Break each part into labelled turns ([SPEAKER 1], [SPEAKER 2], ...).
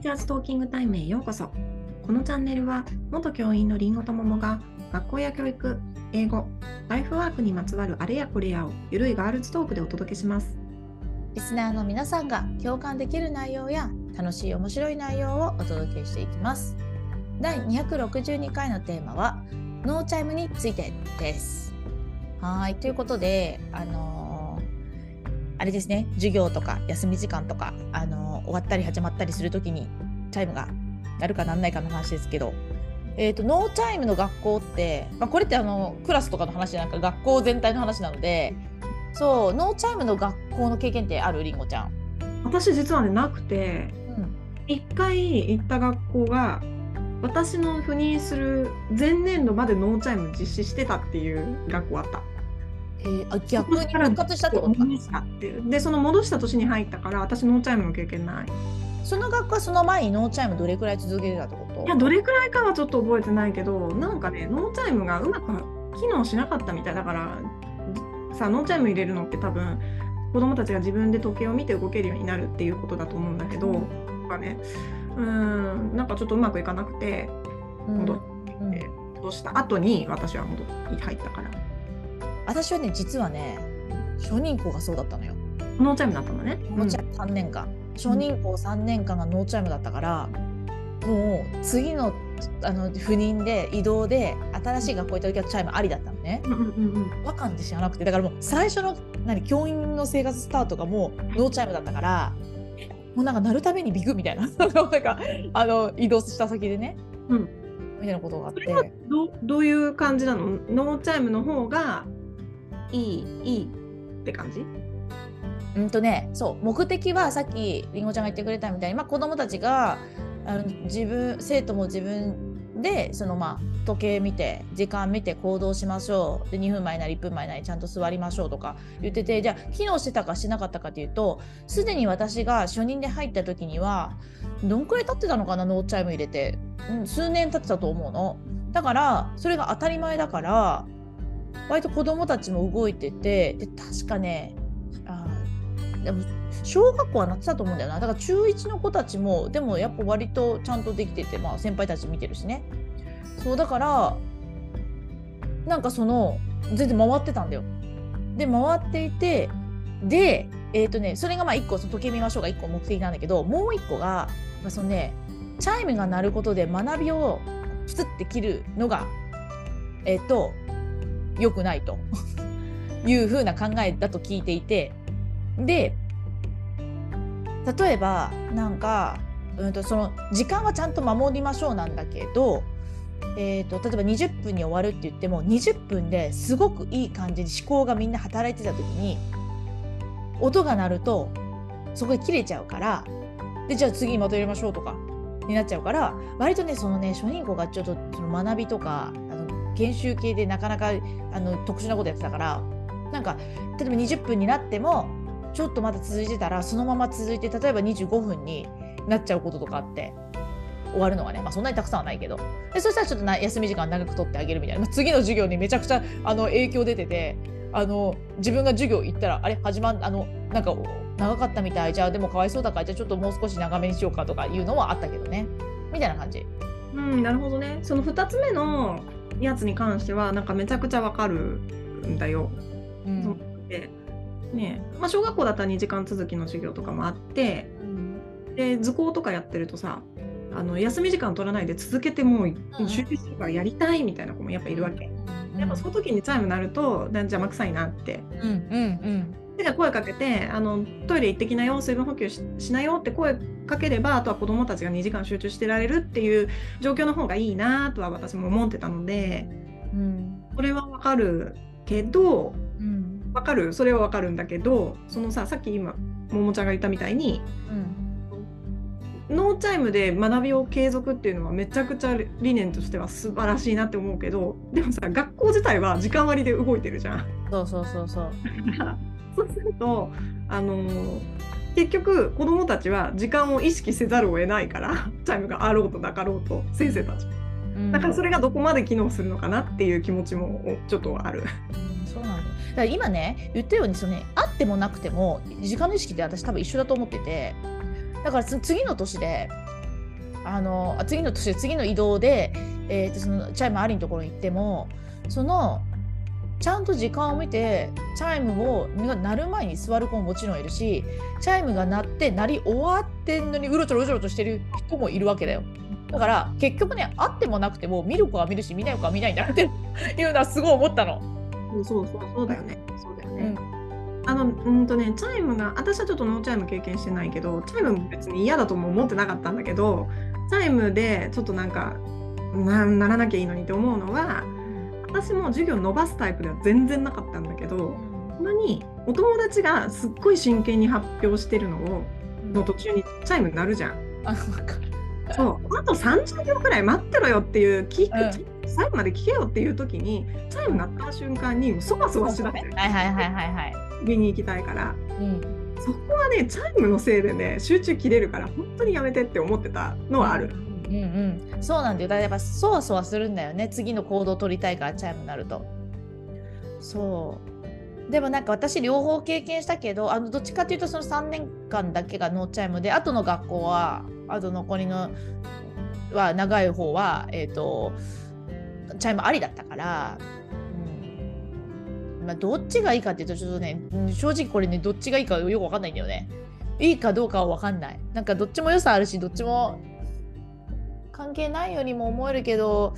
[SPEAKER 1] ーチャーズトーキングタイムへようこそ。このチャンネルは、元教員のりんごと桃が、学校や教育、英語、ライフワークにまつわるあれやこれやを、ゆるいガールズトークでお届けします。
[SPEAKER 2] リスナーの皆さんが共感できる内容や楽しい面白い内容をお届けしていきます。第262回のテーマはノーチャイムについてです。はいということであのーあれですね授業とか休み時間とか、あのー終わったり始まったりするときにチャイムがなるかなんないかの話ですけど。えー、とノーチャイムの学校って、まあ、これってあのクラスとかの話じゃなくて学校全体の話なのでそうノーチャイムの学校の経験ってあるりんごちゃん？
[SPEAKER 1] 私実はね、なくて、
[SPEAKER 2] うん
[SPEAKER 1] 一回行った学校が、私の赴任する前年度までノーチャイム実施してたっていう学校あった。
[SPEAKER 2] えー、あ逆に復活したってことか？
[SPEAKER 1] で、その戻した年に入ったから、私ノーチャイムの経験ない。
[SPEAKER 2] その学校はその前にノーチャイムどれくらい続けてたってこと？
[SPEAKER 1] いや、どれくらいかはちょっと覚えてないけど、なんかね、ノーチャイムがうまく機能しなかったみたいだから、さ、ノーチャイム入れるのって多分、子供たちが自分で時計を見て動けるようになるっていうことだと思うんだけど、なんかね、うーん、なんかちょっとうまくいかなくて、
[SPEAKER 2] うん。
[SPEAKER 1] 戻っ
[SPEAKER 2] うん。
[SPEAKER 1] て、戻した後に私は戻って入ったから、
[SPEAKER 2] 私はね実はね初任校がそうだったのよ。
[SPEAKER 1] ノーチャイムだったのね。
[SPEAKER 2] ノーチャイム3年間、初任校3年間がノーチャイムだったからもう次のあの赴任で移動で新しい学校行った時はチャイムありだったのね。
[SPEAKER 1] うんうんうんうん。
[SPEAKER 2] 和漢って知らなくて。だからもう最初の何教員の生活スタートがもうノーチャイムだったからもうなんかなるたびにビクみたいな。なんかあの移動した先でね、
[SPEAKER 1] うん。
[SPEAKER 2] みたいなことがあって。
[SPEAKER 1] どうどういう感じなの？ノーチャイムの方がいい、いいって感じ？
[SPEAKER 2] うんとねそう目的はさっきりんごちゃんが言ってくれたみたいに、まあ、子どもたちがあの自分生徒も自分でそのまあ時計見て時間見て行動しましょう。で2分前なり1分前なりちゃんと座りましょうとか言っててじゃあ機能してたかしてなかったかっていうとすでに私が初任で入った時にはどんくらい経ってたのかなノーチャイム入れて、うん、数年経ってたと思うの。だからそれが当たり前だから割と子供たちも動いててで確かねあでも小学校はなってたと思うんだよな。だから中1の子たちもでもやっぱ割とちゃんとできてて、まあ、先輩たち見てるしね。そうだからなんかその全然回ってたんだよ。で回っていてでえっ、とねそれがまあ1個その時計見ましょうが1個目的なんだけどもう1個が、まあ、そのねチャイムが鳴ることで学びをプツって切るのがえっ、と良くないと。いうふうな考えだと聞いていて。で例えばなんか、うん、とその時間はちゃんと守りましょうなんだけど、えー、と例えば20分に終わるって言っても20分ですごくいい感じに思考がみんな働いてた時に音が鳴るとそこで切れちゃうからでじゃあ次にまたやりましょうとかになっちゃうから割とねそのね初任校がちょっとその学びとか研修系でなかなかあの特殊なことやってたからなんか例えば20分になってもちょっとまだ続いてたらそのまま続いて例えば25分になっちゃうこととかあって終わるのがね、まあ、そんなにたくさんはないけど。でそしたらちょっとな休み時間長く取ってあげるみたいな、まあ次の授業にめちゃくちゃあの影響出ててあの自分が授業行ったらあれ？始まんあのなんか長かったみたい。じゃあでもかわいそうだからじゃあちょっともう少し長めにしようかとかいうのはあったけどね。みたいな感じ。
[SPEAKER 1] うん、なるほどね。その2つ目のやつに関しては、なんかめちゃくちゃわかるんだよ。
[SPEAKER 2] うん
[SPEAKER 1] でねまあ、小学校だったら2時間続きの授業とかもあって、で図工とかやってるとさ、あの休み時間取らないで続けてもう集中してるからやりたいみたいな子もやっぱいるわけ。やっぱその時にチャイム鳴るとなん邪魔くさいなって。
[SPEAKER 2] うんうんうん
[SPEAKER 1] でじゃあ声かけてあのトイレ行ってきなよ水分補給ししなよって声かければあとは子どもたちが2時間集中してられるっていう状況の方がいいなとは私も思ってたので
[SPEAKER 2] うん
[SPEAKER 1] それはわかるけど
[SPEAKER 2] うん
[SPEAKER 1] わかる？それはわかるんだけどそのささっき今ももちゃんが言ったみたいにノーチャイムで学びを継続っていうのはめちゃくちゃ理念としては素晴らしいなって思うけどでもさ学校自体は時間割で動いてるじゃん。
[SPEAKER 2] そうそうそうそう。
[SPEAKER 1] そうするとあのー結局子どもたちは時間を意識せざるを得ないからチャイムがあろうとなかろうと先生たち。
[SPEAKER 2] うん。
[SPEAKER 1] だからそれがどこまで機能するのかなっていう気持ちもちょっとある。
[SPEAKER 2] うんそうなんだ。よだから今ね言ったようにその、ね、あってもなくても時間の意識って私多分一緒だと思っててだからつ次の年であの次の年次の移動で、えー、とそのチャイムありのところに行ってもそのちゃんと時間を見てチャイムを鳴る前に座る子ももちろんいるしチャイムが鳴って鳴り終わってんのにうろちょろうろちょろとしてる人もいるわけだよ。だから結局ねあってもなくても見る子は見るし見ない子は見ないんだっていうのはすごい思ったの。
[SPEAKER 1] そうそうそうだよね。そうだよね。うん、あのうんとねチャイムが私はちょっとノーチャイム経験してないけどチャイムも別に嫌だとも思ってなかったんだけどチャイムでちょっとなんかなならなきゃいいのにって思うのは私も授業伸ばすタイプでは全然なかったんだけどたまにお友達がすっごい真剣に発表してるのをの途中にチャイム鳴るじゃん。
[SPEAKER 2] あ分かる。
[SPEAKER 1] そう。あと30秒くらい待ってろよっていう聞く、うん、最後まで聞けよっていう時にチャイム鳴った瞬間にそわそわしだして。る、
[SPEAKER 2] はいはいはいはいはい。
[SPEAKER 1] 上に行きたいから、うん、そこはねチャイムのせいでね集中切れるから本当にやめてって思ってたのはある。
[SPEAKER 2] うんうんうん、そうなんだよ。だからやっぱそわそわするんだよね。次の行動を取りたいからチャイムになると。そう。でもなんか私両方経験したけどあのどっちかっていうとその3年間だけがノーチャイムで後の学校はあと残りのは長い方はえっ、ー、とチャイムありだったから、うん。まあ、どっちがいいかっていうとちょっとね正直これねどっちがいいかよくわかんないんだよね。いいかどうかはわかんない。なんかどっちも良さあるしどっちも関係ないようにも思えるけど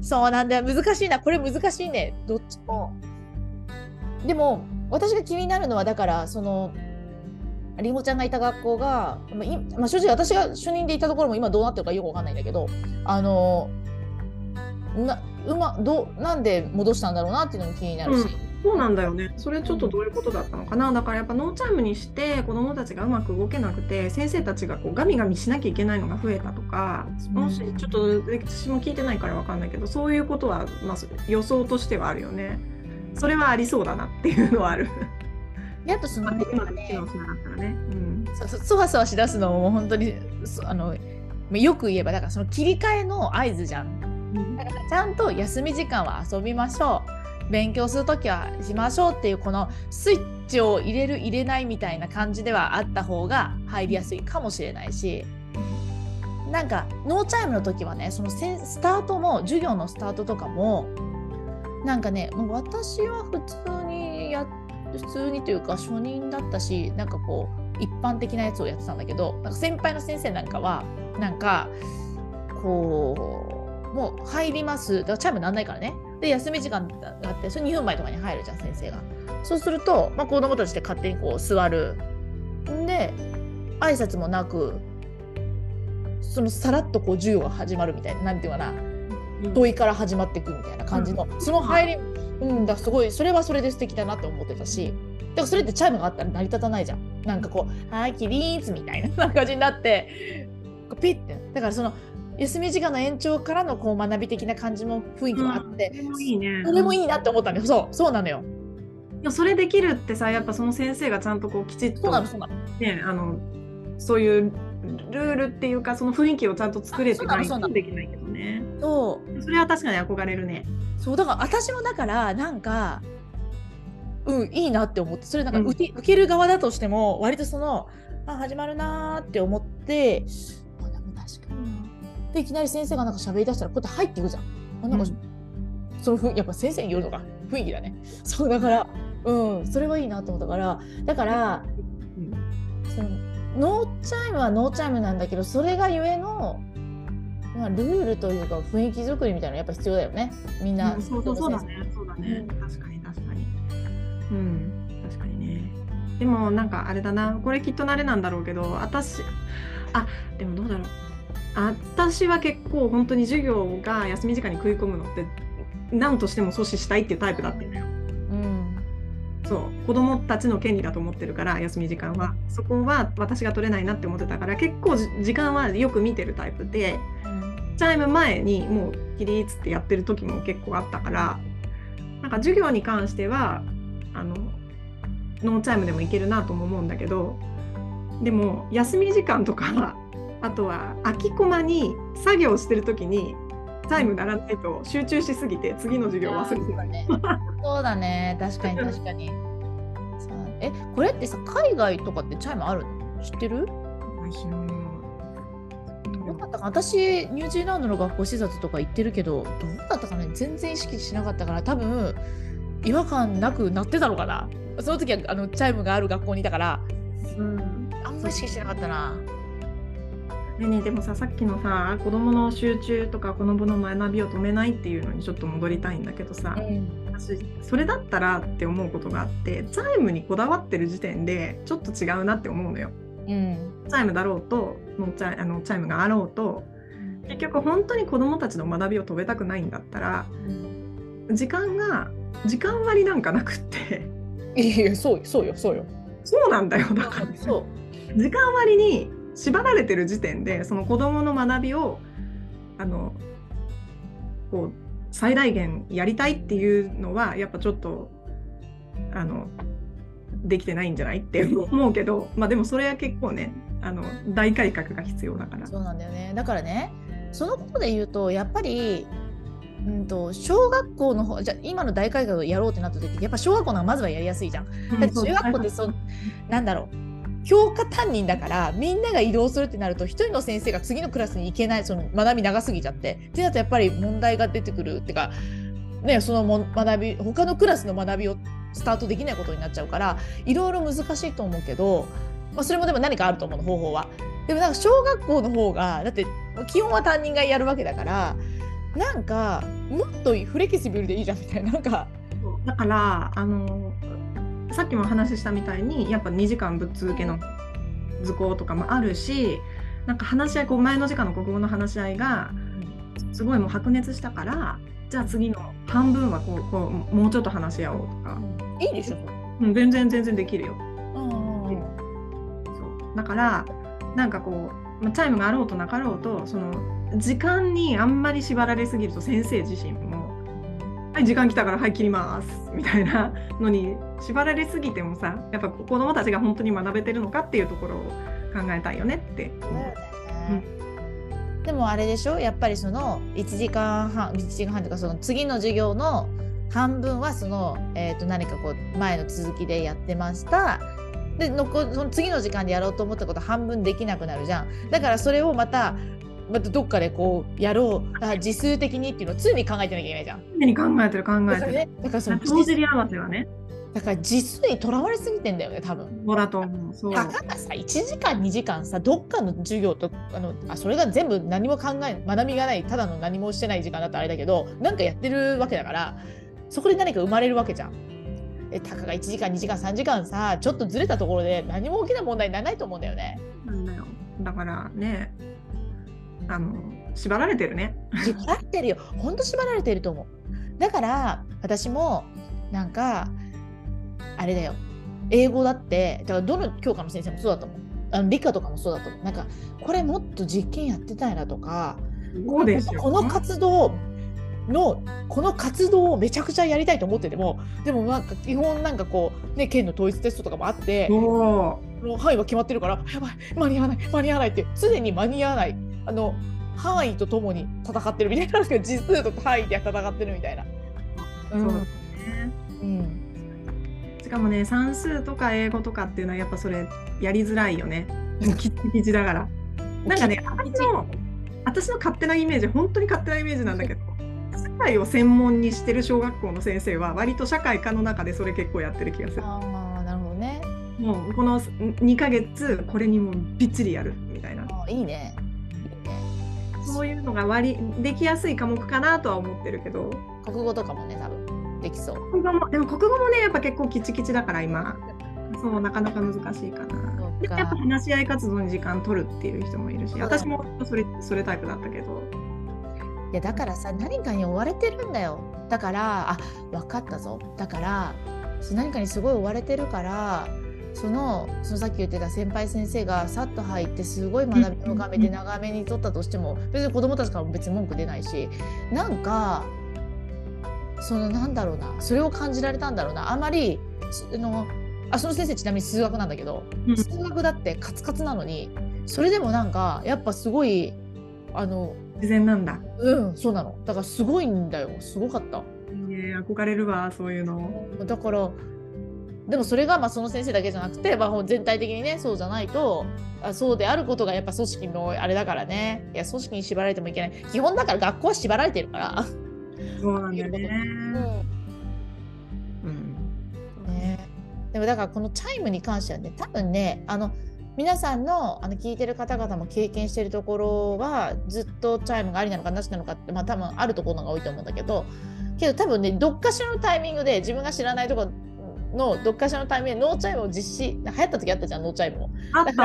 [SPEAKER 2] そうなんだよ。難しいな。これ難しいね。どっちも。でも私が気になるのはだからそのりんごちゃんがいた学校が、まあ、まあ、正直私が初任でいたところも今どうなってるかよくわかんないんだけどあのなうまどなんで戻したんだろうなっていうのも気になるし、うん
[SPEAKER 1] そうなんだよね。それちょっとどういうことだったのかな？だからやっぱノーチャイムにして子どもたちがうまく動けなくて先生たちがこうガミガミしなきゃいけないのが増えたとか、もしちょっと私も聞いてないから分かんないけどそういうことはまあ予想としてはあるよね。それはありそうだなっていうのはある。
[SPEAKER 2] やっとその、
[SPEAKER 1] ね、今で機能しなかったらね。うん、
[SPEAKER 2] そそわそわしだすのも本当にあのよく言えばだからその切り替えの合図じゃん。だからちゃんと休み時間は遊びましょう。勉強する時はしましょうっていうこのスイッチを入れる入れないみたいな感じではあった方が入りやすいかもしれないしなんかノーチャイムの時はねそのスタートも授業のスタートとかもなんかねもう私は普通にや普通にというか初任だったしなんかこう一般的なやつをやってたんだけどなんか先輩の先生なんかはなんかこうもう入ります。だからチャイムなんないからね。で休み時間があってそれ2分前とかに入るじゃん先生が。そうすると、まあ、子供たちで勝手にこう座る。んで挨拶もなくそのさらっとこう授業が始まるみたいななんていうかな。問いから始まっていくみたいな感じの、うん、その入り、うんだすごいそれはそれで素敵だなって思ってたしだからそれってチャイムがあったら成り立たないじゃん。なんかこう「はい起立」みたいな感じになってピッて。だからその休み時間の延長からのこう学び的な感じも雰囲気もあって、
[SPEAKER 1] うん、それもいいね。
[SPEAKER 2] それもいいなって思ったんだよ。そうそうなのよ。
[SPEAKER 1] それできるってさやっぱその先生がちゃんとこうきちっとねあのそういうルールっていうかその雰囲気をちゃんと作れてないとできないけどね。
[SPEAKER 2] そう。
[SPEAKER 1] それは確かに憧れるね。
[SPEAKER 2] そうだから私もだからなんかうんいいなって思ってそれなんか受けうん、受ける側だとしても割とそのあ始まるなーって思ってでいきなり先生がなんか喋りだしたらこうやって入っていくじゃん。あなんか、うん、そのふやっぱ先生によるのか雰囲気だね。そうだからうんそれはいいなと思ったからだから、うん、そのノーチャイムはノーチャイムなんだけどそれがゆえのまあ、ルールというか雰囲気作りみたいなのやっぱ必要だよね。みんな、
[SPEAKER 1] うん、そうそうそうだね。そうだね、うん、確かに確かに。うん。確かにね。でもなんかあれだな。これきっと慣れなんだろうけど私あでもどうだろう私は結構本当に授業が休み時間に食い込むのって何としても阻止したいっていうタイプだったのよ。うん、そう。子供たちの権利だと思ってるから休み時間は。そこは私が取れないなって思ってたから結構時間はよく見てるタイプで、うん、チャイム前にもう起立ってやってる時も結構あったからなんか授業に関してはあのノーチャイムでもいけるなとも思うんだけどでも休み時間とかあとは空きコマに作業してる時にチャイム鳴らないと集中しすぎて次の授業忘れてた、
[SPEAKER 2] ね、そうだね。確かに確かに。えこれってさ海外とかってチャイムあるの？知ってる？どうだったか私ニュージーランドの学校視察とか行ってるけどどうだったかね全然意識しなかったから多分違和感なくなってたのかな？その時はあのチャイムがある学校にいたから
[SPEAKER 1] うん。
[SPEAKER 2] あんまり意識してなかったな。
[SPEAKER 1] ねえねえでもささっきのさ子供の集中とか子供の学びを止めないっていうのにちょっと戻りたいんだけどさ、私それだったらって思うことがあってチャイムにこだわってる時点でちょっと違うなって思うのよ。
[SPEAKER 2] うん。
[SPEAKER 1] チャイムだろうとのチャイあのチャイムがあろうと結局本当に子供たちの学びを止めたくないんだったら時間が時間割なんかなくって。
[SPEAKER 2] いやそうよそうよそうよ。
[SPEAKER 1] そうなんだよだから。
[SPEAKER 2] そう。
[SPEAKER 1] 時間割に縛られてる時点でその子どもの学びをあのこう最大限やりたいっていうのはやっぱちょっとあのできてないんじゃないって 思うけど、まあ、でもそれは結構ねあの大改革が必要だから。
[SPEAKER 2] そうなんだよねだからねそのことで言うとやっぱり、うん、と小学校の方じゃあ今の大改革をやろうってなった時やっぱ小学校の方がまずはやりやすいじゃん。だって中学校ってそなんだろう教科担任だからみんなが移動するってなると一人の先生が次のクラスに行けないその学び長すぎちゃってってなるとやっぱり問題が出てくるっていうか、ね、そのも学び他のクラスの学びをスタートできないことになっちゃうからいろいろ難しいと思うけど、まあ、それもでも何かあると思うの方法は。でもなんか小学校の方がだって基本は担任がやるわけだからなんかもっとフレキシブルでいいじゃんみたいななんか
[SPEAKER 1] だからあのさっきもお話ししたみたいにやっぱ2時間ぶっ続けの図工とかもあるしなんか話し合いこう前の時間の国語の話し合いがすごいもう白熱したからじゃあ次の半分はこうこうもうちょっと話し合おうとか、
[SPEAKER 2] いいでしょ。それ
[SPEAKER 1] うん、全然全然できるよ。そう。だからなんかこうまあチャイムがあろうとなかろうとその時間にあんまり縛られすぎると先生自身も「はい時間来たからはい切ります」みたいなのに縛られすぎてもさやっぱ子どもたちが本当に学べてるのかっていうところを考えたいよねって。
[SPEAKER 2] そうだよねでもあれでしょ？やっぱりその1時間半1時間半というかその次の授業の半分はその、えー、と何かこう前の続きでやってました。で残その次の時間でやろうと思ったこと半分できなくなるじゃん。だからそれをまたまたどっかでこうやろうあ時数的にっていうのを常に考えてなきゃいけないじゃん。
[SPEAKER 1] 常に考えてる考えてる。
[SPEAKER 2] だからね、だからその
[SPEAKER 1] 帳尻合わせはね
[SPEAKER 2] だから時数にとらわれすぎてんだよね多分。
[SPEAKER 1] そうだと思う。そう
[SPEAKER 2] たかがさ1時間2時間さどっかの授業とあのあそれが全部何も考え学びがないただの何もしてない時間だったらあれだけどなんかやってるわけだからそこで何か生まれるわけじゃん。えたかが1時間2時間3時間さちょっとずれたところで何も大きな問題にならないと思うんだよね。
[SPEAKER 1] なんだよだからねあの縛られてるね。
[SPEAKER 2] 縛られてるよほんと縛られてると思う。だから私もなんかあれだよ英語だってだからどの教科の先生もそうだと思う。あの理科とかもそうだと思う。なんかこれもっと実験やってたいなとか
[SPEAKER 1] そうですよ。
[SPEAKER 2] この活動のこの活動をめちゃくちゃやりたいと思っててもでもなんか基本なんかこうね県の統一テストとかもあって
[SPEAKER 1] そう
[SPEAKER 2] もう範囲は決まってるからやばい間に合わない間に合わないって常に間に合わないあの範囲とともに戦ってるみたいななんか実数と範囲で戦ってるみたいな。
[SPEAKER 1] そうだね。
[SPEAKER 2] うん
[SPEAKER 1] しかもね算数とか英語とかっていうのはやっぱそれやりづらいよね。もうキッチキチだから。なんかね私の私の勝手なイメージ本当に勝手なイメージなんだけど社会を専門にしてる小学校の先生は割と社会科の中でそれ結構やってる気がする。
[SPEAKER 2] ああなるほどね。
[SPEAKER 1] もうこの2ヶ月これにもうびっちりやるみたいな。
[SPEAKER 2] あいいね。
[SPEAKER 1] そういうのが割りできやすい科目かなとは思ってるけど。
[SPEAKER 2] 国語とかもね多分できそう。
[SPEAKER 1] 国語もでも国語もねやっぱ結構キチキチだから今そうなかなか難しいかな。でやっぱ話し合い活動に時間取るっていう人もいるし私もそれそれタイプだったけど
[SPEAKER 2] いやだからさ何かに追われてるんだよだからあ分かったぞだから何かにすごい追われてるからそのそのさっき言ってた先輩先生がさっと入ってすごい学びを深めて長めに取ったとしても別に子供たちからも別に文句出ないしなんかそのなんだろうなそれを感じられたんだろうなあまりそあのあその先生ちなみに数学なんだけど
[SPEAKER 1] うん
[SPEAKER 2] 数学だってカツカツなのにそれでもなんかやっぱすごいあの
[SPEAKER 1] 自然なんだ。
[SPEAKER 2] うん、そうなの。だからすごいんだよ。すごかった。
[SPEAKER 1] いいね憧れるわそういうの。
[SPEAKER 2] だから、でもそれがまあその先生だけじゃなくて、まあ、全体的にねそうじゃないとあそうであることがやっぱ組織のあれだからね。いや組織に縛られてもいけない。基本だから学校は縛られてるから。
[SPEAKER 1] そうなんだよね。
[SPEAKER 2] うん。ね。でもだからこのチャイムに関してはね多分ねあの皆さんのあの聞いてる方々も経験してるところはずっとチャイムがありなのかなしなのかってまあ多分あるところが多いと思うんだけどけど多分ねどっかしらのタイミングで自分が知らないところのどっかしらのタイミングでノーチャイムを実施流行った時あったじゃんノーチャイムも。だか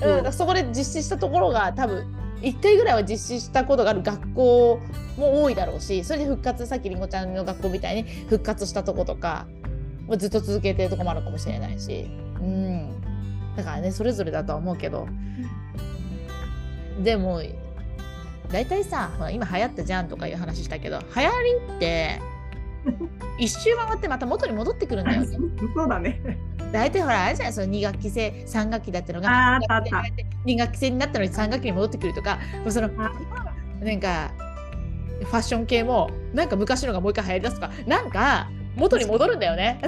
[SPEAKER 2] ら,、うん、そこで実施したところが多分1回ぐらいは実施したことがある学校も多いだろうしそれで復活さっきりんごちゃんの学校みたいに復活したとことかずっと続けてるとこもあるかもしれないし、うん、だからねそれぞれだとは思うけど、でも大体さ今流行ったじゃんとかいう話したけど流行りって 一周回ってまた元に戻ってくるんだよね。
[SPEAKER 1] そうだね。
[SPEAKER 2] 大体ほらあれじゃないその2学期制3学期だったのが2学期制になったのに3学期に戻ってくるとかそのなんかファッション系もなんか昔のがもう一回流行りだすとかなんか元に戻るんだよね。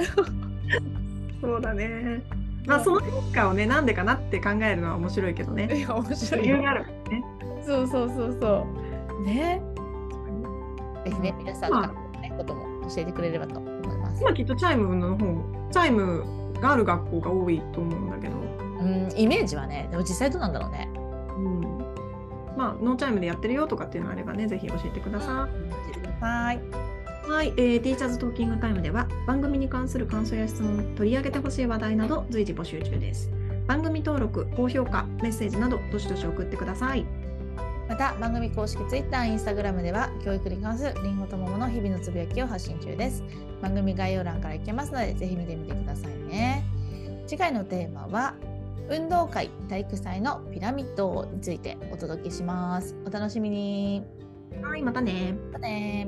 [SPEAKER 1] そうだね。まあその変化をねなんでかなって考えるのは面白いけどね。
[SPEAKER 2] いや面白い。
[SPEAKER 1] 理由があるね。
[SPEAKER 2] そうそうそうそう。ね。ぜひね皆さんからね、ことも教えてくれればと思います。
[SPEAKER 1] 今きっとチャイムの方チャイムがある学校が多いと思うんだけど。
[SPEAKER 2] うん、イメージはね、でも実際どうなんだろうね。
[SPEAKER 1] うん。まあ、ノーチャイムでやってるよとかっていうのあればね、ぜひ教えてください。
[SPEAKER 2] 教えてください。
[SPEAKER 1] はい、えー、ティーチャーズトーキングタイムでは番組に関する感想や質問、取り上げてほしい話題など随時募集中です。番組登録、高評価、メッセージなどどしどし送ってください。
[SPEAKER 2] また番組公式 Twitter、Instagram では教育に関するりんごと桃の日々のつぶやきを発信中です。番組概要欄から行けますのでぜひ見てみてくださいね。次回のテーマは運動会体育祭のピラミッドについてお届けします。お楽しみに。
[SPEAKER 1] はい、またね。
[SPEAKER 2] またね